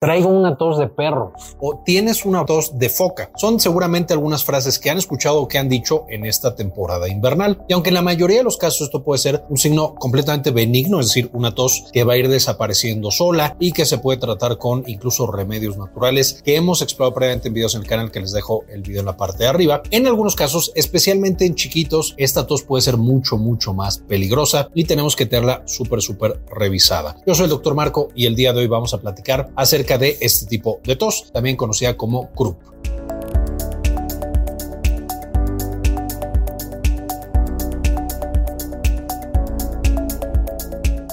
Traigo una tos de perro. O tienes una tos de foca. Son seguramente algunas frases que han escuchado o que han dicho en esta temporada invernal. Y aunque en la mayoría de los casos esto puede ser un signo completamente benigno, es decir, una tos que va a ir desapareciendo sola y que se puede tratar con incluso remedios naturales que hemos explorado previamente en videos en el canal que les dejo el video en la parte de arriba. En algunos casos, especialmente en chiquitos, esta tos puede ser mucho, mucho más peligrosa y tenemos que tenerla súper, súper revisada. Yo soy el doctor Marco y el día de hoy vamos a platicar acerca de este tipo de tos, también conocida como croup.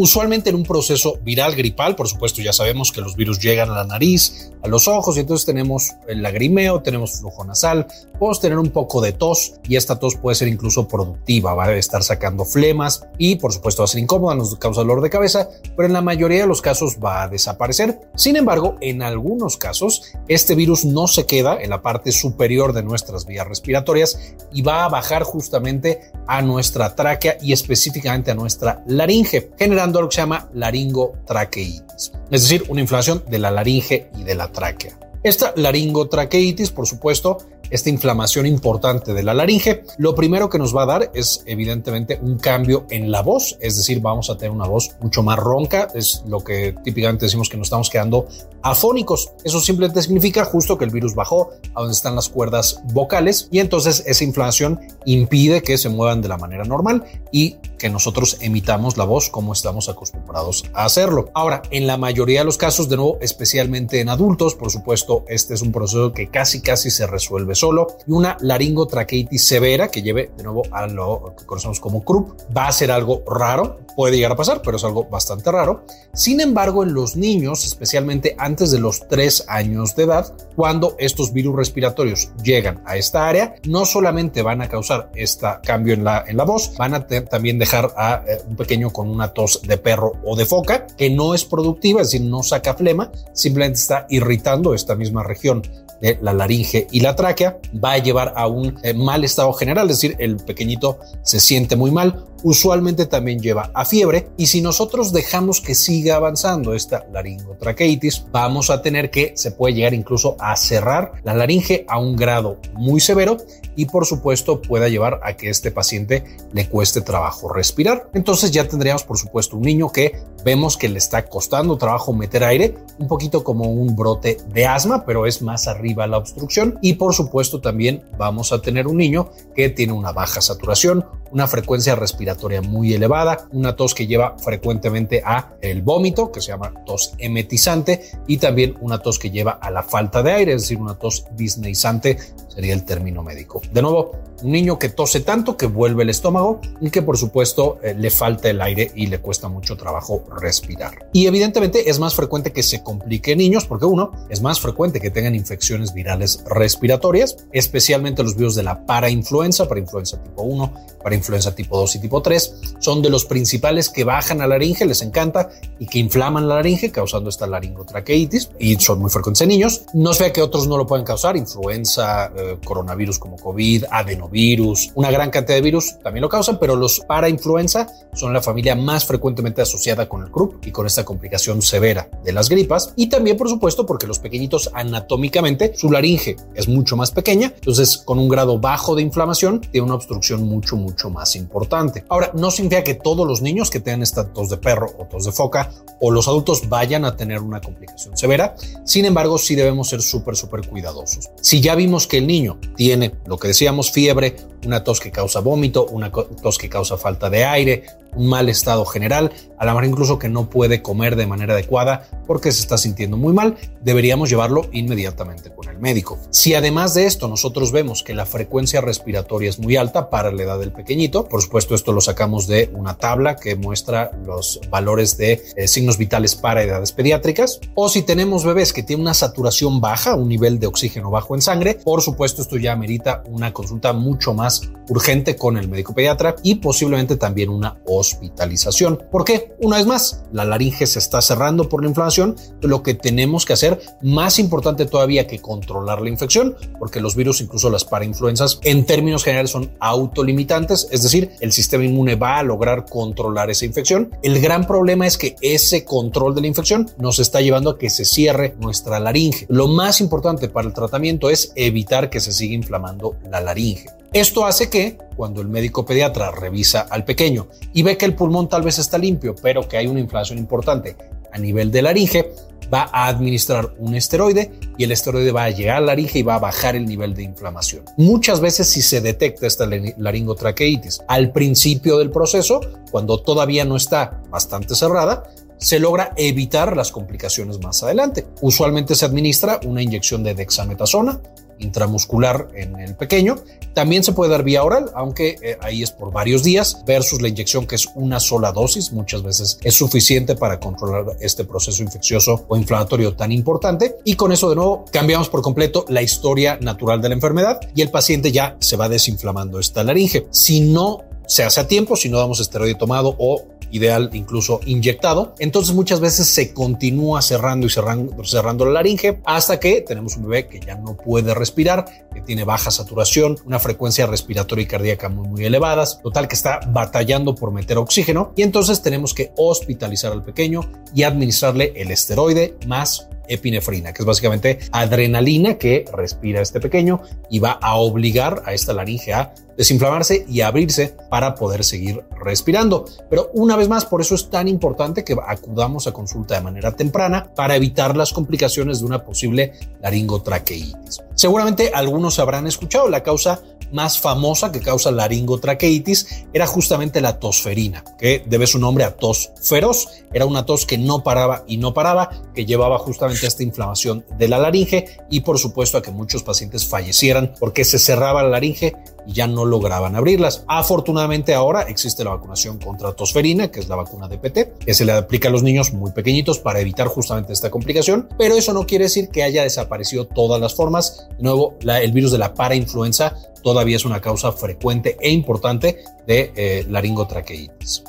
Usualmente en un proceso viral gripal, por supuesto, ya sabemos que los virus llegan a la nariz, a los ojos y entonces tenemos el lagrimeo, tenemos flujo nasal, podemos tener un poco de tos y esta tos puede ser incluso productiva, va a estar sacando flemas y por supuesto va a ser incómoda, nos causa dolor de cabeza, pero en la mayoría de los casos va a desaparecer. Sin embargo, en algunos casos, este virus no se queda en la parte superior de nuestras vías respiratorias y va a bajar justamente a nuestra tráquea y específicamente a nuestra laringe, generando lo que se llama laringotraqueitis, es decir, una inflamación de la laringe y de la tráquea. Esta laringotraqueitis, por supuesto, esta inflamación importante de la laringe, lo primero que nos va a dar es evidentemente un cambio en la voz, es decir, vamos a tener una voz mucho más ronca, es lo que típicamente decimos que nos estamos quedando afónicos. Eso simplemente significa justo que el virus bajó a donde están las cuerdas vocales y entonces esa inflamación impide que se muevan de la manera normal y que nosotros emitamos la voz como estamos acostumbrados a hacerlo. Ahora, en la mayoría de los casos, de nuevo, especialmente en adultos, por supuesto, este es un proceso que casi casi se resuelve solo y una laringotraqueitis severa que lleve de nuevo a lo que conocemos como CRUP va a ser algo raro, puede llegar a pasar, pero es algo bastante raro. Sin embargo, en los niños, especialmente antes de los tres años de edad, cuando estos virus respiratorios llegan a esta área, no solamente van a causar este cambio en la, en la voz, van a también dejar a eh, un pequeño con una tos de perro o de foca, que no es productiva, es decir, no saca flema, simplemente está irritando esta misma región de la laringe y la tráquea, va a llevar a un eh, mal estado general, es decir, el pequeñito se siente muy mal, usualmente también lleva a fiebre y si nosotros dejamos que siga avanzando esta laringotraqueitis, vamos a tener que se puede llegar incluso a cerrar la laringe a un grado muy severo y por supuesto pueda llevar a que este paciente le cueste trabajo respirar. Entonces ya tendríamos por supuesto un niño que vemos que le está costando trabajo meter aire, un poquito como un brote de asma, pero es más arriba la obstrucción y por supuesto también vamos a tener un niño que tiene una baja saturación, una frecuencia respiratoria muy elevada, una tos que lleva frecuentemente a el vómito, que se llama tos emetizante, y también una tos que lleva a la falta de aire, es decir, una tos disneizante sería el término médico. De nuevo, un niño que tose tanto que vuelve el estómago y que por supuesto eh, le falta el aire y le cuesta mucho trabajo respirar. Y evidentemente es más frecuente que se complique en niños porque uno es más frecuente que tengan infecciones virales respiratorias, especialmente los virus de la parainfluenza, parainfluenza tipo 1, parainfluenza tipo 2 y tipo 3, son de los principales que bajan a la laringe, les encanta y que inflaman la laringe causando esta laringotraqueitis y son muy frecuentes en niños. No se ve que otros no lo pueden causar, influenza, eh, coronavirus como COVID, adenovirus, una gran cantidad de virus también lo causan, pero los parainfluenza son la familia más frecuentemente asociada con el CRUP y con esta complicación severa de las gripas y también por supuesto porque los pequeñitos anatómicamente su laringe es mucho más pequeña, entonces con un grado bajo de inflamación tiene una obstrucción mucho mucho más importante. Ahora, no significa que todos los niños que tengan esta tos de perro o tos de foca o los adultos vayan a tener una complicación severa, sin embargo sí debemos ser súper súper cuidadosos. Si ya vimos que el niño tiene lo que decíamos fiebre, una tos que causa vómito, una tos que causa falta de aire, un mal estado general, a la mejor incluso que no puede comer de manera adecuada porque se está sintiendo muy mal, deberíamos llevarlo inmediatamente con el médico. Si además de esto nosotros vemos que la frecuencia respiratoria es muy alta para la edad del pequeñito, por supuesto esto lo sacamos de una tabla que muestra los valores de eh, signos vitales para edades pediátricas, o si tenemos bebés que tienen una saturación baja, un nivel de oxígeno bajo en sangre, por supuesto esto ya amerita una consulta mucho más más urgente con el médico pediatra y posiblemente también una hospitalización. ¿Por qué? Una vez más, la laringe se está cerrando por la inflamación, lo que tenemos que hacer, más importante todavía que controlar la infección, porque los virus, incluso las parainfluenzas, en términos generales son autolimitantes, es decir, el sistema inmune va a lograr controlar esa infección. El gran problema es que ese control de la infección nos está llevando a que se cierre nuestra laringe. Lo más importante para el tratamiento es evitar que se siga inflamando la laringe. Esto hace que cuando el médico pediatra revisa al pequeño y ve que el pulmón tal vez está limpio, pero que hay una inflamación importante a nivel de laringe, va a administrar un esteroide y el esteroide va a llegar a la laringe y va a bajar el nivel de inflamación. Muchas veces si se detecta esta laringotraqueitis al principio del proceso, cuando todavía no está bastante cerrada, se logra evitar las complicaciones más adelante. Usualmente se administra una inyección de dexametasona intramuscular en el pequeño. También se puede dar vía oral, aunque eh, ahí es por varios días, versus la inyección que es una sola dosis. Muchas veces es suficiente para controlar este proceso infeccioso o inflamatorio tan importante. Y con eso de nuevo cambiamos por completo la historia natural de la enfermedad y el paciente ya se va desinflamando esta laringe. Si no se hace a tiempo, si no damos esteroide tomado o ideal incluso inyectado. Entonces muchas veces se continúa cerrando y cerrando, cerrando la laringe hasta que tenemos un bebé que ya no puede respirar, que tiene baja saturación, una frecuencia respiratoria y cardíaca muy, muy elevadas, total que está batallando por meter oxígeno y entonces tenemos que hospitalizar al pequeño y administrarle el esteroide más epinefrina, que es básicamente adrenalina que respira este pequeño y va a obligar a esta laringe a desinflamarse y abrirse para poder seguir respirando. Pero una vez más, por eso es tan importante que acudamos a consulta de manera temprana para evitar las complicaciones de una posible laringotraqueitis. Seguramente algunos habrán escuchado la causa más famosa que causa laringotraqueitis era justamente la tosferina, que debe su nombre a tos feroz. Era una tos que no paraba y no paraba, que llevaba justamente a esta inflamación de la laringe y por supuesto a que muchos pacientes fallecieran porque se cerraba la laringe y ya no lograban abrirlas. Afortunadamente ahora existe la vacunación contra tosferina, que es la vacuna de PT, que se le aplica a los niños muy pequeñitos para evitar justamente esta complicación, pero eso no quiere decir que haya desaparecido todas las formas. De nuevo, el virus de la parainfluenza todavía es una causa frecuente e importante de eh.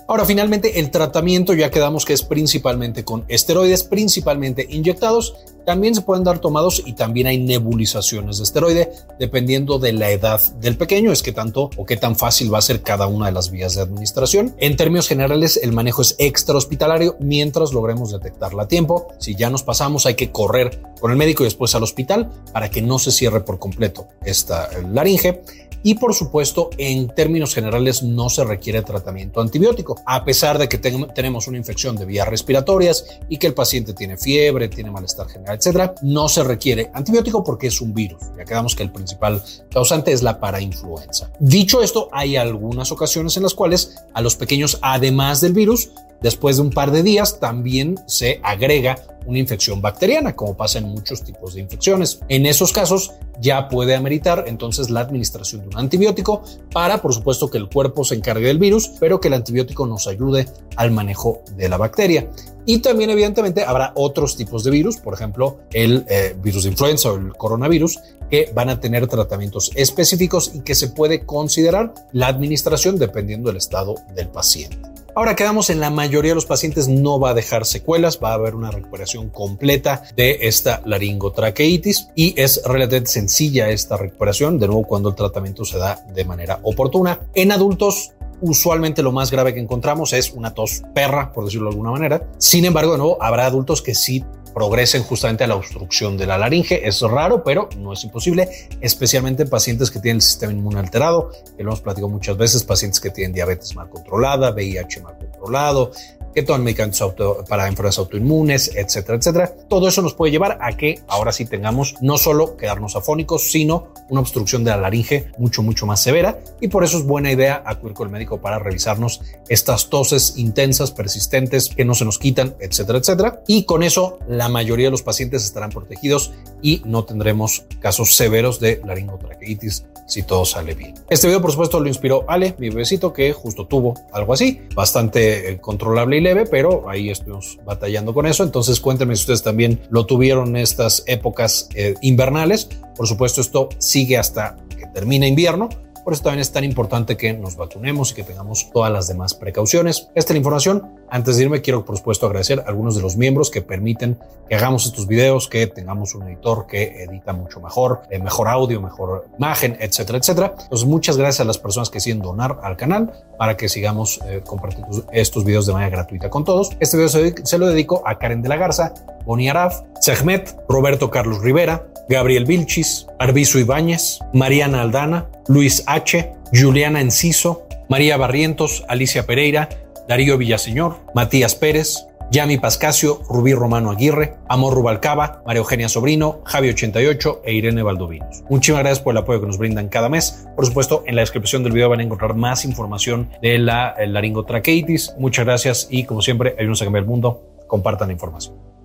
Ahora, finalmente, el tratamiento ya quedamos que es principalmente con esteroides, principalmente inyectados. También se pueden dar tomados y también hay nebulizaciones de esteroide, dependiendo de la edad del pequeño, es que tanto o qué tan fácil va a ser cada una de las vías de administración. En términos generales, el manejo es extrahospitalario mientras logremos detectarla a tiempo. Si ya nos pasamos, hay que correr con el médico y después al hospital para que no se cierre por completo esta laringe y por supuesto en términos generales no se requiere tratamiento antibiótico, a pesar de que tenemos una infección de vías respiratorias y que el paciente tiene fiebre, tiene malestar general, etcétera, no se requiere antibiótico porque es un virus. Ya quedamos que el principal causante es la parainfluenza. Dicho esto, hay algunas ocasiones en las cuales a los pequeños, además del virus, después de un par de días también se agrega una infección bacteriana, como pasa en muchos tipos de infecciones. En esos casos ya puede ameritar entonces la administración de un antibiótico para, por supuesto, que el cuerpo se encargue del virus, pero que el antibiótico nos ayude al manejo de la bacteria. Y también, evidentemente, habrá otros tipos de virus, por ejemplo, el eh, virus de influenza o el coronavirus, que van a tener tratamientos específicos y que se puede considerar la administración dependiendo del estado del paciente. Ahora quedamos en la mayoría de los pacientes no va a dejar secuelas, va a haber una recuperación completa de esta laringotraqueitis y es relativamente sencilla esta recuperación, de nuevo cuando el tratamiento se da de manera oportuna. En adultos usualmente lo más grave que encontramos es una tos perra, por decirlo de alguna manera. Sin embargo, de nuevo, habrá adultos que sí progresen justamente a la obstrucción de la laringe. Es raro, pero no es imposible, especialmente en pacientes que tienen el sistema inmune alterado, que lo hemos platicado muchas veces, pacientes que tienen diabetes mal controlada, VIH mal controlado, que toman medicamentos para enfermedades autoinmunes, etcétera, etcétera. Todo eso nos puede llevar a que ahora sí tengamos no solo quedarnos afónicos, sino una obstrucción de la laringe mucho, mucho más severa. Y por eso es buena idea acudir con el médico para revisarnos estas toses intensas, persistentes, que no se nos quitan, etcétera, etcétera. Y con eso la mayoría de los pacientes estarán protegidos y no tendremos casos severos de laringotraqueitis si todo sale bien. Este video, por supuesto, lo inspiró Ale, mi bebecito, que justo tuvo algo así, bastante eh, controlable leve, pero ahí estuvimos batallando con eso. Entonces, cuéntenme si ustedes también lo tuvieron en estas épocas eh, invernales. Por supuesto, esto sigue hasta que termine invierno Por eso también es tan importante que nos vacunemos y que tengamos todas las demás precauciones. Esta es la información. Antes de irme, quiero por supuesto agradecer a algunos de los miembros que permiten que hagamos estos videos, que tengamos un editor que edita mucho mejor, eh, mejor audio, mejor imagen, etcétera, etcétera. Entonces, muchas gracias a las personas que deciden donar al canal para que sigamos eh, compartiendo estos videos de manera gratuita con todos. Este video se, lo dedico a Karen de la Garza, Boni Araf, Sehmet, Roberto Carlos Rivera, Gabriel Vilchis, Arbizu Ibáñez, Mariana Aldana, Luis H., Juliana Enciso, María Barrientos, Alicia Pereira, Darío Villaseñor, Matías Pérez, Yami Pascasio, Rubí Romano Aguirre, Amor Rubalcaba, María Eugenia Sobrino, Javi88 e Irene Valdovinos. Muchísimas gracias por el apoyo que nos brindan cada mes. Por supuesto, en la descripción del video van a encontrar más información de la laringotraqueitis. Muchas gracias y como siempre, ayúdenos a cambiar el mundo. Compartan la información.